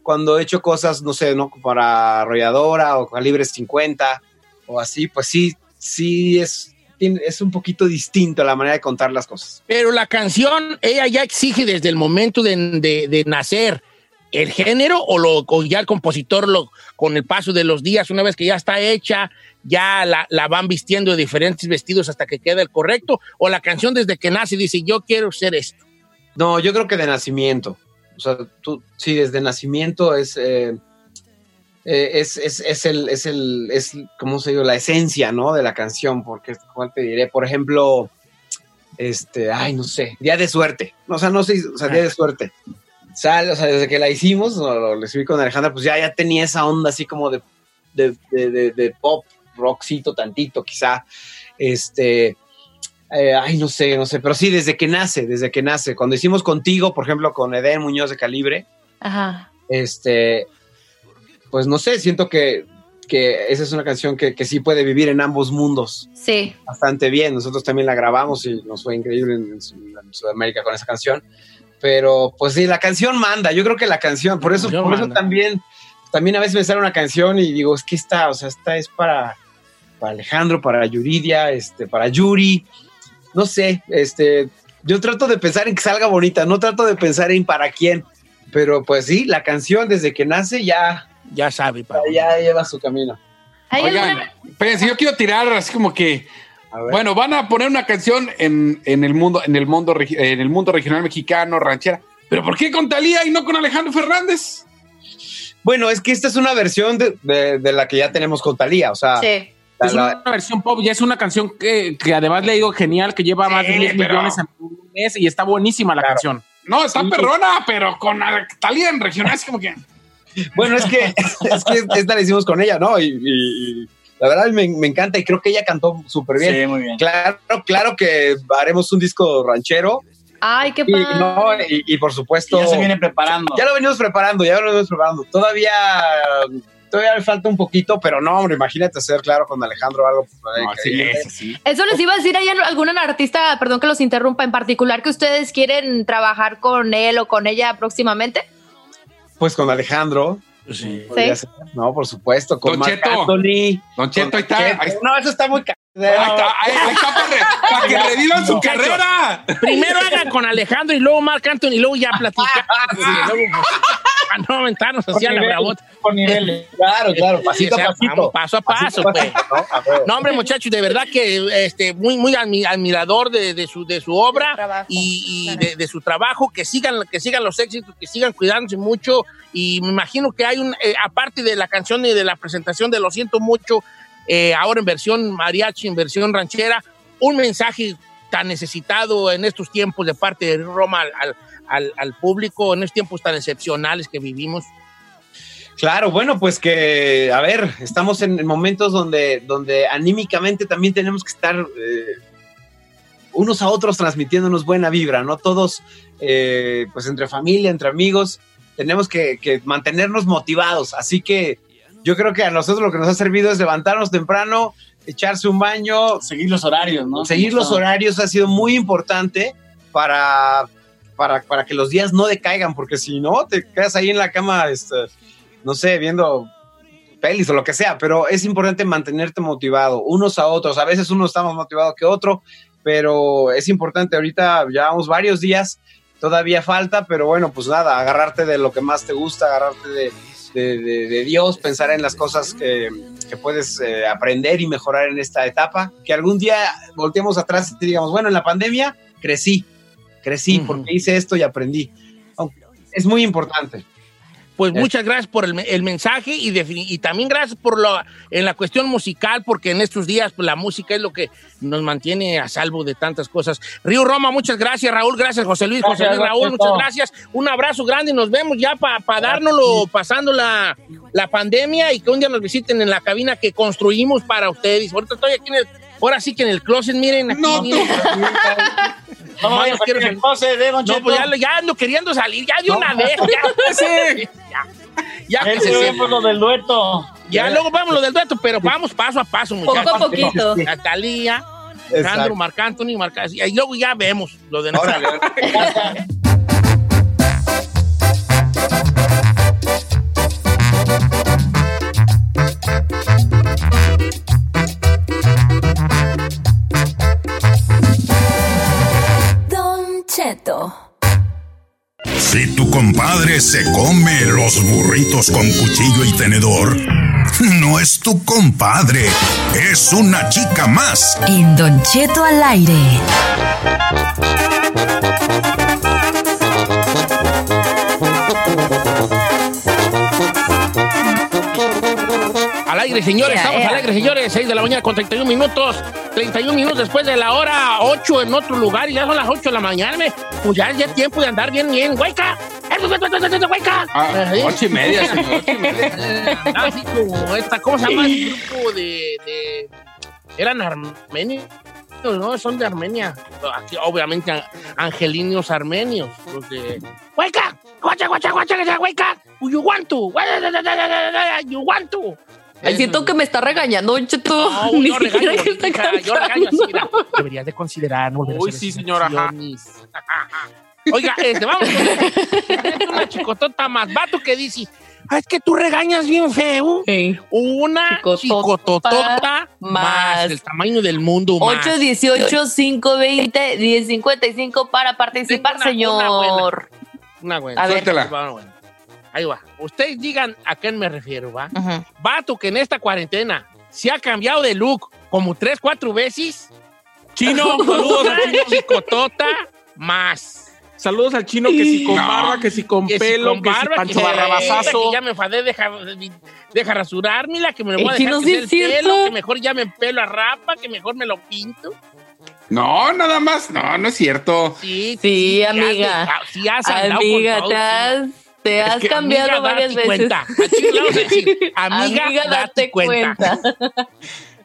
Speaker 9: cuando he hecho cosas, no sé, ¿no? Para arrolladora o calibre 50 o así, pues sí, sí es, es un poquito distinto la manera de contar las cosas.
Speaker 4: Pero la canción, ella ya exige desde el momento de- de nacer el género o, lo, o ya el compositor lo, con el paso de los días, una vez que ya está hecha, ya la, la van vistiendo de diferentes vestidos hasta que queda el correcto, o la canción desde que nace dice yo quiero ser esto.
Speaker 9: No, yo creo que de nacimiento. O sea, tú, sí, desde nacimiento es, eh, eh, es, es, es el, es el, es, ¿cómo se digo? La esencia, ¿no? De la canción, porque, ¿cuál te diré? Por ejemplo, este, ay, no sé, Día de Suerte. O sea, no sé, o sea, Día de Suerte. Sale, o sea, desde que la hicimos, o lo, lo escribí con Alejandra, pues ya, ya tenía esa onda así como de, de, de, pop, rockcito tantito, quizá. Este, eh, ay, no sé, no sé, pero sí, desde que nace, desde que nace. Cuando hicimos contigo, por ejemplo, con Eden Muñoz de Calibre,
Speaker 6: Ajá.
Speaker 9: este, pues no sé, siento que, que esa es una canción que, que sí puede vivir en ambos mundos
Speaker 6: Sí.
Speaker 9: bastante bien. Nosotros también la grabamos y nos fue increíble en Sudamérica con esa canción. Pero pues sí, la canción manda. Yo creo que la canción, por eso, por eso también, también a veces me sale una canción y digo, es que esta, o sea, esta es para, para Alejandro, para Yuridia, este, para Yuri. No sé, este, yo trato de pensar en que salga bonita, no trato de pensar en para quién. Pero pues sí, la canción desde que nace ya,
Speaker 4: Ya sabe,
Speaker 9: ya lleva su camino.
Speaker 6: ¿Hay
Speaker 5: Oigan, espérense, yo quiero tirar así como que.
Speaker 9: A.
Speaker 5: Bueno, van a poner una canción en, en el mundo, en el mundo, en el mundo regional mexicano, ranchera. ¿Pero por qué con Talía y no con Alejandro Fernández?
Speaker 9: Bueno, es que esta es una versión de, de- de la que ya tenemos con Talía, o sea,
Speaker 6: Sí.
Speaker 9: la-
Speaker 7: Es
Speaker 9: la-
Speaker 7: una versión pop, ya es una canción que, que además le digo genial, que lleva más de
Speaker 5: Sí,
Speaker 7: 10
Speaker 5: pero-
Speaker 7: millones en un mes y está buenísima la
Speaker 9: Claro.
Speaker 7: canción.
Speaker 5: No, está perrona, pero con Al- Talía en regional es como que.
Speaker 9: Bueno, es que, es que esta la hicimos con ella, ¿no? Y, y- y la verdad me, me encanta y creo que ella cantó súper bien.
Speaker 10: Sí, muy bien.
Speaker 9: Claro, claro que haremos un disco ranchero
Speaker 6: Ay, qué
Speaker 9: y,
Speaker 6: padre.
Speaker 9: no, y, y por supuesto.
Speaker 10: Ya se viene preparando.
Speaker 9: Ya lo venimos preparando, ya lo venimos preparando. Todavía, todavía le falta un poquito, pero no, hombre, imagínate hacer, claro, con Alejandro algo.
Speaker 5: No, sí,
Speaker 9: increíble.
Speaker 5: eso sí.
Speaker 6: Eso les iba a decir, ¿hay algún artista, perdón que los interrumpa, en particular que ustedes quieren trabajar con él o con ella próximamente?
Speaker 9: Pues con Alejandro.
Speaker 4: Sí.
Speaker 9: No, por supuesto, con
Speaker 5: Don
Speaker 9: Marc
Speaker 5: Cheto.
Speaker 9: Anthony.
Speaker 5: Don Cheto,
Speaker 9: con
Speaker 5: ahí está.
Speaker 9: Cheto.
Speaker 5: Ahí-
Speaker 9: No, eso está muy ca-
Speaker 5: Ahí está, ahí- ahí está para, re- para que revivan su carrera.
Speaker 4: Primero hagan con Alejandro y luego Marc Anthony y luego ya platican. Porque luego, pues, para no aventarnos así a la bravota.
Speaker 10: Por niveles.
Speaker 9: Claro, claro,
Speaker 4: Sí,
Speaker 9: pasito
Speaker 4: o sea,
Speaker 9: a pasito.
Speaker 4: paso a paso, pues.
Speaker 9: pasito, ¿no? A ver.
Speaker 4: No, hombre, muchachos, de verdad que este, muy, muy admi- admirador de, de su, de su obra
Speaker 6: trabajo.
Speaker 4: y, y de, de su trabajo, que sigan, que sigan los éxitos, que sigan cuidándose mucho. Y me imagino que hay un, eh, aparte de la canción y de la presentación de Lo siento mucho, eh, ahora en versión mariachi, en versión ranchera, un mensaje tan necesitado en estos tiempos de parte de Roma al, al- público, en estos tiempos tan excepcionales que vivimos.
Speaker 9: Claro, bueno, pues que, a ver, estamos en momentos donde, donde anímicamente también tenemos que estar eh, unos a otros transmitiéndonos buena vibra, ¿no? Todos, eh, pues entre familia, entre amigos, tenemos que mantenernos motivados. Así que yo creo que a nosotros lo que nos ha servido es levantarnos temprano, echarse un baño,
Speaker 10: Seguir los horarios, ¿no?
Speaker 9: seguir los horarios ha sido muy importante para, para, para que los días no decaigan, porque si no, te quedas ahí en la cama, este, no sé, viendo pelis o lo que sea, pero es importante mantenerte motivado unos a otros. A veces uno está más motivado que otro, pero es importante. Ahorita llevamos varios días, todavía falta, pero bueno, pues nada, agarrarte de lo que más te gusta, agarrarte de, de, de- de Dios, pensar en las cosas que, que puedes eh, aprender y mejorar en esta etapa. Que algún día volteemos atrás y digamos, bueno, en la pandemia crecí, crecí porque hice esto y aprendí. Es muy importante.
Speaker 4: Pues
Speaker 9: Es-
Speaker 4: muchas gracias por el, el mensaje y, también gracias por lo en la cuestión musical, porque en estos días pues, la música es lo que nos mantiene a salvo de tantas cosas. Río Roma, muchas gracias, Raúl, gracias, José Luis, José Luis, Raúl, muchas gracias. Un abrazo grande y nos vemos ya para dárnoslo pasando la, la pandemia y que un día nos visiten en la cabina que construimos para ustedes. Ahorita estoy aquí en el, ahora sí que en el closet, miren aquí.
Speaker 5: No,
Speaker 4: miren.
Speaker 10: No
Speaker 4: No, quiero
Speaker 10: el pose de Don
Speaker 4: No, pues ya, ya ando queriendo salir, ya de una vez. Ya, sí, ya, ya que se
Speaker 10: se lo del dueto.
Speaker 4: Ya luego vamos lo del dueto, pero vamos paso a paso, muchachos.
Speaker 6: Poco a poquito.
Speaker 4: Natalia. Alejandro, Marc Anthony, Marc y luego ya vemos lo de
Speaker 9: Órale.
Speaker 2: Si tu compadre se come los burritos con cuchillo y tenedor, no es tu compadre, es una chica más.
Speaker 3: En Don Cheto al aire.
Speaker 4: Al aire, señores,
Speaker 6: Ea,
Speaker 4: estamos
Speaker 6: ea.
Speaker 4: al aire, señores. 6 de la mañana con 31 minutos. 31 minutos después de la hora 8 en otro lugar y ya son las 8 de la mañana. me- Pues ya es ya tiempo de andar bien, bien. Hueca, ¡Hueca!
Speaker 11: Ah,
Speaker 4: ¿Eh?
Speaker 11: ocho y media, señor. Ocho y media.
Speaker 4: Eh, así como esta, ¿cómo se llama el grupo de, de- eran armenios? No, son de Armenia. Aquí, obviamente, angelinos armenios. Los de. ¡Hueca! ¡Guacha, guacha, guacha, guacha, hueca! ¡You want to! ¡You want to!
Speaker 6: Ay, siento que me está regañando, Cheto.
Speaker 4: No,
Speaker 6: Ni
Speaker 4: yo
Speaker 6: siquiera
Speaker 4: regaño,
Speaker 6: que está
Speaker 4: hija, yo regaño así,
Speaker 6: cantando.
Speaker 4: mira. Deberías de considerar volver a
Speaker 7: Uy,
Speaker 4: hacer
Speaker 7: sí, señora.
Speaker 4: Oiga, este, vamos. con una chicotota más. Vato que dice, "Ah, es que tú regañas bien feo. Una
Speaker 6: Chicotota
Speaker 4: chicototota más.
Speaker 6: más.
Speaker 4: del tamaño del mundo más.
Speaker 6: 818-520-1055 para participar,
Speaker 4: Una-
Speaker 6: señor.
Speaker 4: Una buena.
Speaker 6: A ver.
Speaker 4: Suéltela. Ahí va. Ustedes digan a qué me refiero, ¿va? Vato que en esta cuarentena se ha cambiado de look como tres, cuatro veces.
Speaker 7: Chino, saludos al chino.
Speaker 4: Chicotota más.
Speaker 7: Saludos al chino que si con
Speaker 4: No.
Speaker 7: barba, que si con
Speaker 4: Que si
Speaker 7: pelo,
Speaker 4: con
Speaker 7: que si
Speaker 4: barba,
Speaker 7: Pancho
Speaker 4: que-
Speaker 7: Barrabasazo.
Speaker 4: que ya me enfadé, deja, deja rasurármela, que me
Speaker 6: Eh,
Speaker 4: voy a
Speaker 6: chino,
Speaker 4: dejar
Speaker 6: sí es
Speaker 4: el pelo, que mejor ya me pelo a rapa, que mejor me lo pinto.
Speaker 11: No, nada más. No, no es cierto.
Speaker 4: Sí,
Speaker 6: Sí,
Speaker 4: has
Speaker 6: amiga.
Speaker 4: dejado- sí has andado
Speaker 6: Amiga,
Speaker 4: con
Speaker 6: te has,
Speaker 4: Es que,
Speaker 6: cambiado
Speaker 4: amiga,
Speaker 6: varias veces.
Speaker 4: cuenta. Así le vamos a decir, amiga, date cuenta.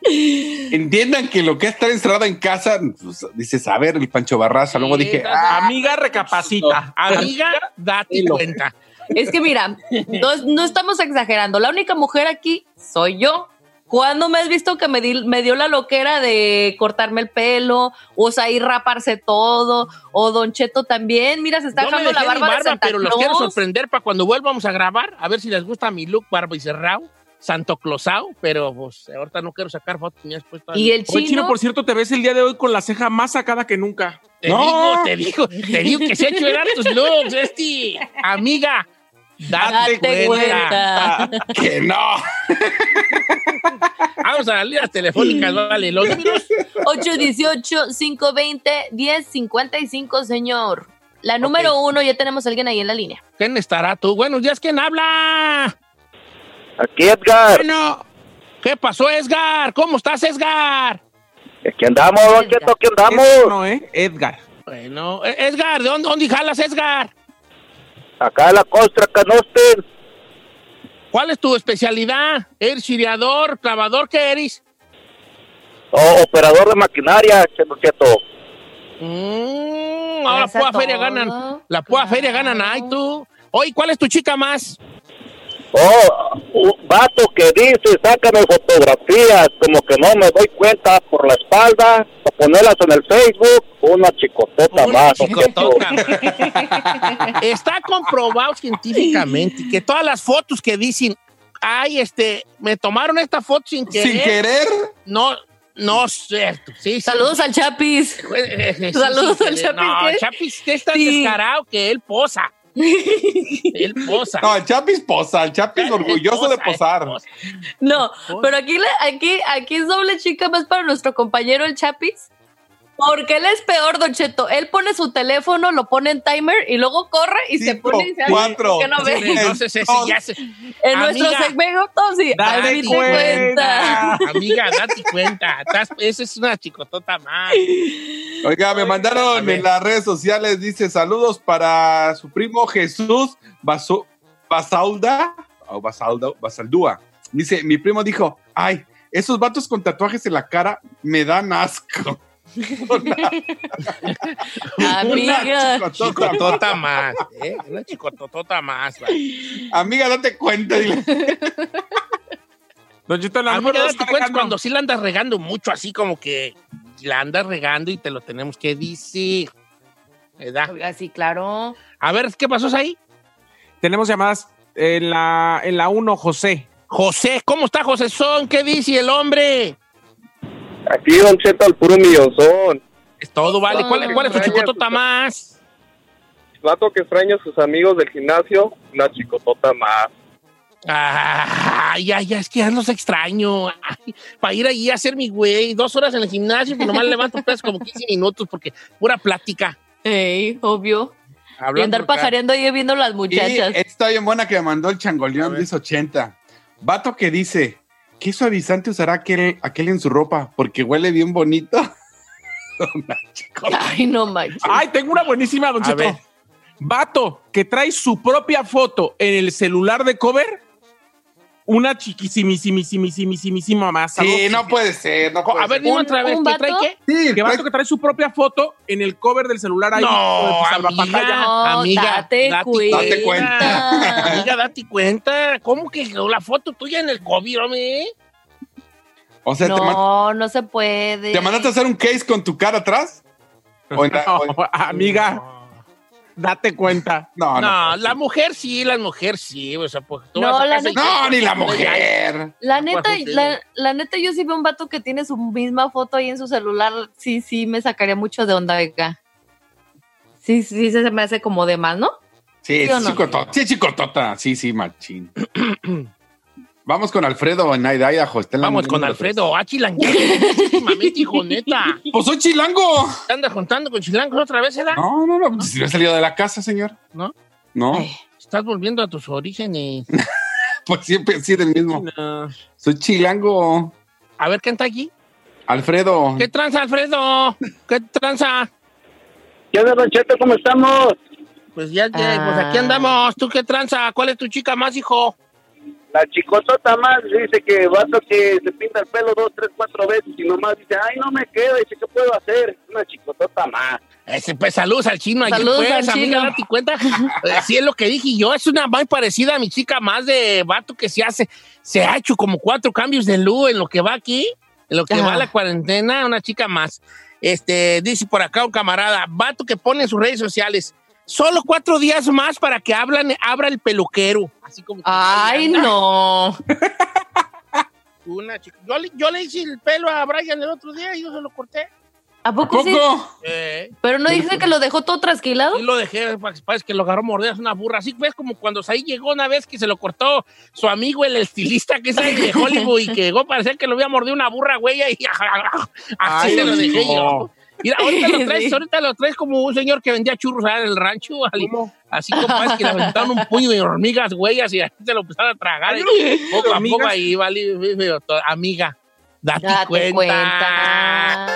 Speaker 11: Entiendan que lo que es estar encerrada en casa, pues, dices, a ver, el Pancho Barraza. Luego dije, ah,
Speaker 7: Amiga, recapacita.
Speaker 4: Amiga, date cuenta.
Speaker 6: Es que mira, no, no estamos exagerando. La única mujer aquí soy yo. ¿Cuándo me has visto que me, di- me dio la loquera de cortarme el pelo? O sea, ir raparse todo. O Don Cheto también. Mira, se está
Speaker 4: Yo me
Speaker 6: dejando la
Speaker 4: dejé mi
Speaker 6: barba, de
Speaker 4: barba,
Speaker 6: Santa
Speaker 4: pero los quiero
Speaker 6: Claus.
Speaker 4: sorprender para cuando volvamos a grabar, a ver si les gusta mi look barba y cerrado, santo closao, pero pues ahorita no quiero sacar fotos ni después.
Speaker 6: Y el
Speaker 7: Oye, chino, por cierto, te ves el día de hoy con la ceja más sacada que nunca.
Speaker 4: Te digo, te digo, te digo que se ha hecho tus looks, este. Amiga, date,
Speaker 6: Date
Speaker 4: cuenta.
Speaker 6: cuenta.
Speaker 11: que no.
Speaker 4: Vamos a las líneas telefónicas, vale. Los números
Speaker 6: 818-520-1055, señor. La número uno, ya tenemos a alguien ahí en la línea.
Speaker 4: ¿Quién estará tú? Buenos días, ¿quién habla?
Speaker 8: Aquí, Edgar.
Speaker 4: Bueno, ¿qué pasó, Edgar? ¿Cómo estás, Edgar?
Speaker 8: Aquí andamos, Don Cheto, aquí andamos.
Speaker 7: Edgar, no, ¿eh? Edgar.
Speaker 4: Bueno, eh, Edgar, ¿de dónde, dónde jalas, Edgar?
Speaker 8: Acá en la Costra Canosten.
Speaker 4: ¿Cuál es tu especialidad? ¿Eres chiriador, clavador? ¿Qué eres?
Speaker 8: Oh, operador de maquinaria, Cheto.
Speaker 4: Mm, ahora
Speaker 6: Esa
Speaker 4: pura feria ganan. La pura feria ganan ahí tú. Oye, ¿cuál es tu chica más?
Speaker 8: Oh, un vato que dice, sácame fotografías, como que no me doy cuenta por la espalda, para ponerlas en el Facebook, una chicotota
Speaker 4: Una
Speaker 8: más.
Speaker 4: Chicotota. Está comprobado científicamente que todas las fotos que dicen, ay, este, me tomaron esta foto sin querer.
Speaker 11: Sin querer.
Speaker 4: No, no es cierto. Sí, sí.
Speaker 6: Saludos al Chapis.
Speaker 4: Eh, eh, sí,
Speaker 6: Saludos al. Chapis,
Speaker 4: No,
Speaker 6: ¿qué?
Speaker 4: Chapis, que está
Speaker 6: Sí.
Speaker 4: descarado que él posa. él posa.
Speaker 11: No, el Chapis posa. El Chapis orgulloso de
Speaker 4: Posa, él
Speaker 11: posar.
Speaker 4: posa.
Speaker 6: No, pero aquí, le- aquí, aquí es doble chica más para nuestro compañero el Chapis. Porque él es peor, Don Cheto. Él pone su teléfono, lo pone en timer y luego corre y se pone y se hace
Speaker 11: cuatro,
Speaker 6: que no ve.
Speaker 4: Sí, Entonces, ese ya se-
Speaker 6: En nuestro
Speaker 4: Amiga,
Speaker 6: segmento, sí.
Speaker 7: date
Speaker 6: te
Speaker 7: cuenta.
Speaker 4: Amiga, date cuenta. Estás- Esa es una chicotota más.
Speaker 11: Oiga, me
Speaker 4: A
Speaker 11: mandaron en las redes sociales, dice saludos para su primo Jesús Basu- Basalda, o Basalda, Basaldúa. Dice, mi primo dijo, ay, esos vatos con tatuajes en la cara me dan asco.
Speaker 6: Amiga.
Speaker 11: Una chicotota.
Speaker 4: Más. ¿eh? Una chicotota más.
Speaker 11: Amiga, date cuenta. dile.
Speaker 7: Don Cheto, la
Speaker 4: Amiga, date cuenta cuando sí la andas regando mucho, así como que la andas regando y te lo tenemos que decir. ¿Verdad?
Speaker 6: Oiga, sí, claro.
Speaker 4: A ver, ¿qué pasó ahí?
Speaker 7: Tenemos llamadas en la en la 1, José.
Speaker 4: José, ¿cómo está José Son? ¿Qué dice el hombre?
Speaker 8: Aquí, Don Cheto, al puro millonzón.
Speaker 4: Es todo, vale. ¿Cuál, cuál es tu chicotota más?
Speaker 8: Vato que extraña a sus amigos del gimnasio, una chicotota más.
Speaker 4: Ay, ya, ya, es que ya los extraño. Ay, para ir allí a hacer mi güey, dos horas en el gimnasio, pues nomás levanto peso como 15 minutos porque pura plática.
Speaker 6: Ey, obvio. Y andar pajareando ahí viendo las
Speaker 11: Y
Speaker 6: muchachas.
Speaker 11: esta está bien buena que me mandó el changoleón
Speaker 4: ver.
Speaker 11: 1080. Vato que dice, ¿qué suavizante usará aquel, aquel en su ropa? Porque huele bien bonito. Chicotota.
Speaker 6: Ay, no manches.
Speaker 7: Ay, tengo una buenísima, Don Cheto. Vato que trae su propia foto en el celular de cover, una chiquisimísimísimísimísima más.
Speaker 11: Sí, no puede ser. No puede
Speaker 7: A ver, dime otra vez,
Speaker 6: un
Speaker 7: ¿qué
Speaker 6: vato?
Speaker 7: trae qué?
Speaker 11: Sí,
Speaker 7: Que
Speaker 11: pues-
Speaker 7: vato que trae su propia foto en el cover del celular ahí.
Speaker 4: No,
Speaker 7: de salvapantalla.
Speaker 6: No,
Speaker 4: amiga,
Speaker 6: date cuenta.
Speaker 11: Date cuenta.
Speaker 4: Date cuenta. ¿Cómo que la foto tuya en el COVID, hombre?
Speaker 11: O sea, te, man-
Speaker 6: No, no se puede.
Speaker 11: ¿te mandaste a hacer un case con tu cara atrás? O en la- o en-
Speaker 7: No, amiga, date cuenta.
Speaker 11: no, no.
Speaker 4: No, la mujer sí, la mujer sí. O sea, pues tú
Speaker 6: No,
Speaker 4: vas a
Speaker 6: la
Speaker 4: y-
Speaker 11: No, ni la mujer.
Speaker 6: La neta, la, la neta, yo sí veo un vato que tiene su misma foto ahí en su celular. Sí, sí, me sacaría mucho de onda, venga. Sí, sí, se me hace como de más, ¿no?
Speaker 11: Sí,
Speaker 6: ¿Sí no?
Speaker 11: chicotota. Sí, chicotota. Sí, sí, machín. Vamos con Alfredo en Idaho. Está en la
Speaker 4: Vamos con Alfredo. Ah, chilanguero. Últimamente, hijo, neta.
Speaker 11: Pues soy chilango.
Speaker 4: ¿Te andas juntando con chilangos otra vez, edad?
Speaker 11: No, no, no. Si no he salido de la casa, señor.
Speaker 4: ¿No?
Speaker 11: No.
Speaker 6: Ay.
Speaker 4: Estás volviendo a tus orígenes.
Speaker 11: Pues siempre sí del mismo.
Speaker 4: No.
Speaker 11: Soy chilango.
Speaker 4: A ver, ¿quién está aquí?
Speaker 11: Alfredo.
Speaker 4: ¿Qué tranza, Alfredo? ¿Qué tranza?
Speaker 8: ¿Qué onda, Don Cheto? ¿Cómo estamos?
Speaker 4: Pues ya, ya,
Speaker 6: Ah.
Speaker 4: pues aquí andamos. ¿Tú qué tranza? ¿Cuál es tu chica más, hijo?
Speaker 8: La chicotota más dice que vato que se pinta el pelo dos, tres, cuatro veces y nomás dice, ay, no me queda. Dice, ¿qué puedo hacer? Una chicotota más.
Speaker 4: Ese, pues saludos al chino allí,
Speaker 6: Saludos
Speaker 4: pues,
Speaker 6: al
Speaker 4: amiga, date cuenta. Eh, sí es lo que dije yo, es una muy parecida a mi chica más de vato que se hace, se ha hecho como cuatro cambios de luz en lo que va aquí, en lo que
Speaker 6: Ajá.
Speaker 4: va la cuarentena, una chica más. Este, dice por acá un camarada, vato que pone en sus redes sociales, solo cuatro días más para que hablan, abra el peluquero. Así como
Speaker 6: Ay, no.
Speaker 4: Una chica. Yo, le- yo le hice el pelo a Brian el otro día y yo se lo corté.
Speaker 6: ¿A poco, sí?
Speaker 11: ¿Poco?
Speaker 4: Eh,
Speaker 6: Pero no dice que lo dejó todo trasquilado.
Speaker 4: Y lo dejé, pa- parece que lo agarró mordidas una burra. Así ves como cuando ahí llegó una vez que se lo cortó su amigo, el estilista que es ahí de Hollywood, y que llegó, parecía que lo había mordido una burra, güey, y así
Speaker 11: Ay,
Speaker 4: se lo dejé
Speaker 11: no.
Speaker 4: yo. Mira, ahorita lo traes,
Speaker 6: Sí.
Speaker 4: ahorita lo traes como un señor que vendía churros allá en el rancho, así como parece que le aventaron un puño de hormigas, güey, así así se lo empezaron a tragar. y poco a poco ahí, vale, amiga, date,
Speaker 6: Date
Speaker 4: cuenta.
Speaker 6: cuenta.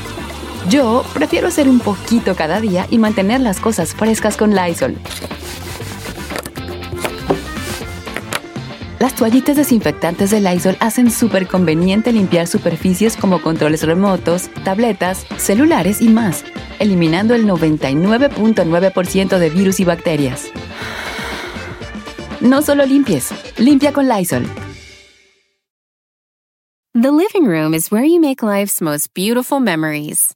Speaker 12: Yo prefiero hacer un poquito cada día y mantener las cosas frescas con Lysol. Las toallitas desinfectantes de Lysol hacen súper conveniente limpiar superficies como controles remotos, tabletas, celulares y más, eliminando el 99.9% de virus y bacterias. No solo limpies, limpia con Lysol.
Speaker 13: The living room is where you make life's most beautiful memories.